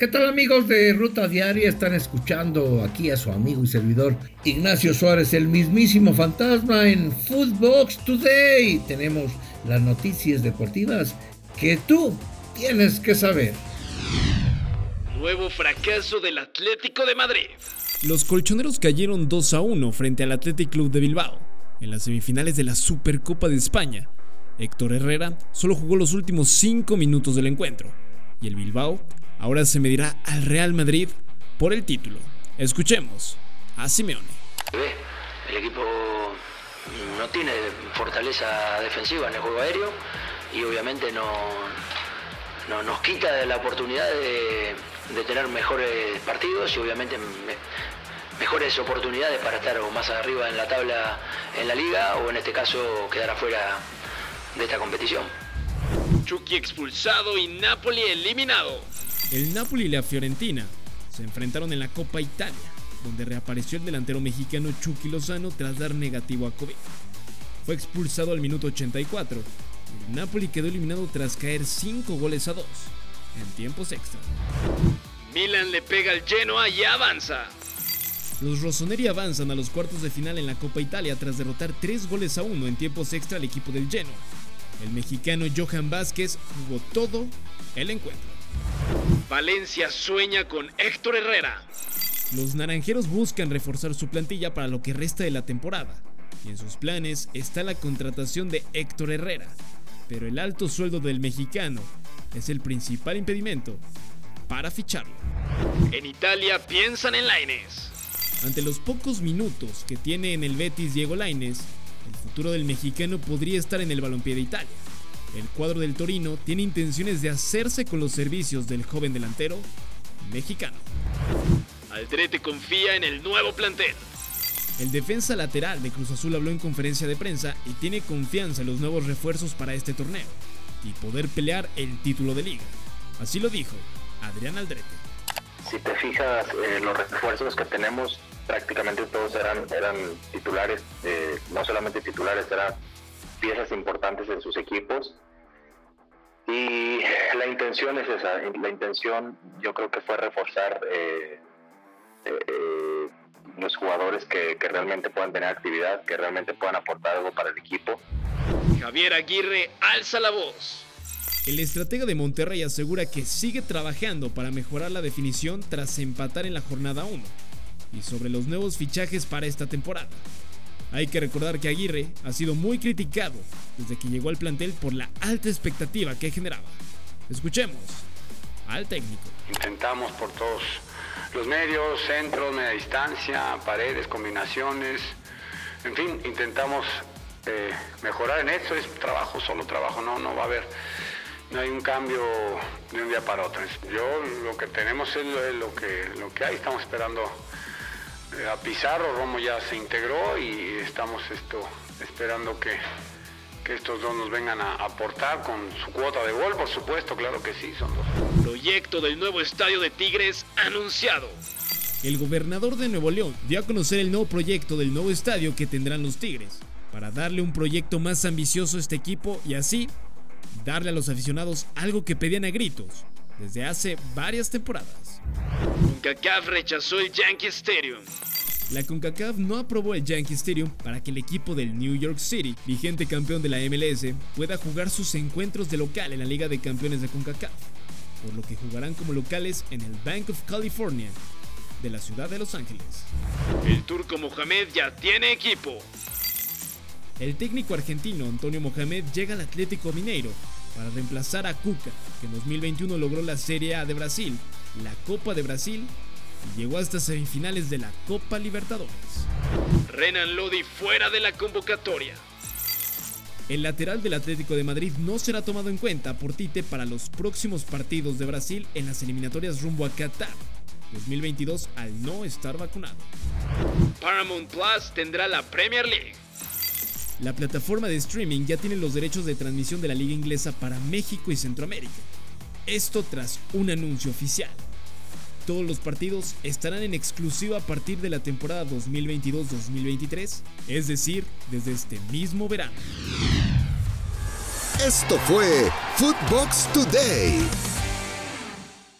¿Qué tal amigos de Ruta Diaria? Están escuchando aquí a su amigo y servidor Ignacio Suárez, el mismísimo fantasma en Footbox Today. Tenemos las noticias deportivas que tú tienes que saber. Nuevo fracaso del Atlético de Madrid. Los colchoneros cayeron 2 a 1 frente al Athletic Club de Bilbao en las semifinales de la Supercopa de España. Héctor Herrera solo jugó los últimos 5 minutos del encuentro y el Bilbao ahora se medirá al Real Madrid por el título. Escuchemos a Simeone. El equipo no tiene fortaleza defensiva en el juego aéreo y obviamente no, no nos quita la oportunidad de, tener mejores partidos y obviamente mejores oportunidades para estar más arriba en la tabla en la liga o en este caso quedar afuera de esta competición. Chucky expulsado y Napoli eliminado. El Napoli y la Fiorentina se enfrentaron en la Copa Italia, donde reapareció el delantero mexicano Chucky Lozano tras dar negativo a COVID. Fue expulsado al minuto 84 y el Napoli quedó eliminado tras caer 5 goles a 2 en tiempos extra. Milan le pega al Genoa y avanza. Los rossoneri avanzan a los cuartos de final en la Copa Italia tras derrotar 3 goles a 1 en tiempos extra al equipo del Genoa. El mexicano Johan Vázquez jugó todo el encuentro. Valencia sueña con Héctor Herrera. Los naranjeros buscan reforzar su plantilla para lo que resta de la temporada, y en sus planes está la contratación de Héctor Herrera, pero el alto sueldo del mexicano es el principal impedimento para ficharlo. En Italia piensan en Laines. Ante los pocos minutos que tiene en el Betis Diego Laines, el futuro del mexicano podría estar en el balompié de Italia. El cuadro del Torino tiene intenciones de hacerse con los servicios del joven delantero mexicano. Aldrete confía en el nuevo plantel. El defensa lateral de Cruz Azul habló en conferencia de prensa y tiene confianza en los nuevos refuerzos para este torneo y poder pelear el título de liga. Así lo dijo Adrián Aldrete. Si te fijas, en los refuerzos que tenemos prácticamente todos eran, eran titulares, eh, no solamente titulares, eran piezas importantes en sus equipos. Y la intención es esa, la intención yo creo que fue reforzar eh, eh, los jugadores que, que, realmente puedan tener actividad, que realmente puedan aportar algo para el equipo. Javier Aguirre alza la voz. El estratega de Monterrey asegura que sigue trabajando para mejorar la definición tras empatar en la jornada 1 y sobre los nuevos fichajes para esta temporada. Hay que recordar que Aguirre ha sido muy criticado desde que llegó al plantel por la alta expectativa que generaba. Escuchemos al técnico. Intentamos por todos los medios, centros, media distancia, paredes, combinaciones, en fin, intentamos eh, mejorar en eso, es trabajo, solo trabajo, no, no va a haber, no hay un cambio de un día para otro. Yo lo que tenemos es lo, que, lo que hay, estamos esperando a Pizarro, Romo ya se integró y estamos esto, esperando que, que estos dos nos vengan a aportar con su cuota de gol, por supuesto, claro que sí, son dos. Proyecto del nuevo estadio de Tigres anunciado. El gobernador de Nuevo León dio a conocer el nuevo proyecto del nuevo estadio que tendrán los Tigres, para darle un proyecto más ambicioso a este equipo y así darle a los aficionados algo que pedían a gritos desde hace varias temporadas. CONCACAF rechazó el Yankee Stadium. La CONCACAF no aprobó el Yankee Stadium para que el equipo del New York City, vigente campeón de la MLS, pueda jugar sus encuentros de local en la Liga de Campeones de CONCACAF, por lo que jugarán como locales en el Bank of California de la ciudad de Los Ángeles. El turco Mohamed ya tiene equipo. El técnico argentino Antonio Mohamed llega al Atlético Mineiro para reemplazar a Cuca, que en 2021 logró la Serie A de Brasil, la Copa de Brasil y llegó hasta semifinales de la Copa Libertadores. Renan Lodi fuera de la convocatoria. El lateral del Atlético de Madrid no será tomado en cuenta por Tite para los próximos partidos de Brasil en las eliminatorias rumbo a Qatar 2022 al no estar vacunado. Paramount Plus tendrá la Premier League. La plataforma de streaming ya tiene los derechos de transmisión de la liga inglesa para México y Centroamérica. Esto tras un anuncio oficial. Todos los partidos estarán en exclusiva a partir de la temporada 2022-2023, es decir, desde este mismo verano. Esto fue Footbox Today.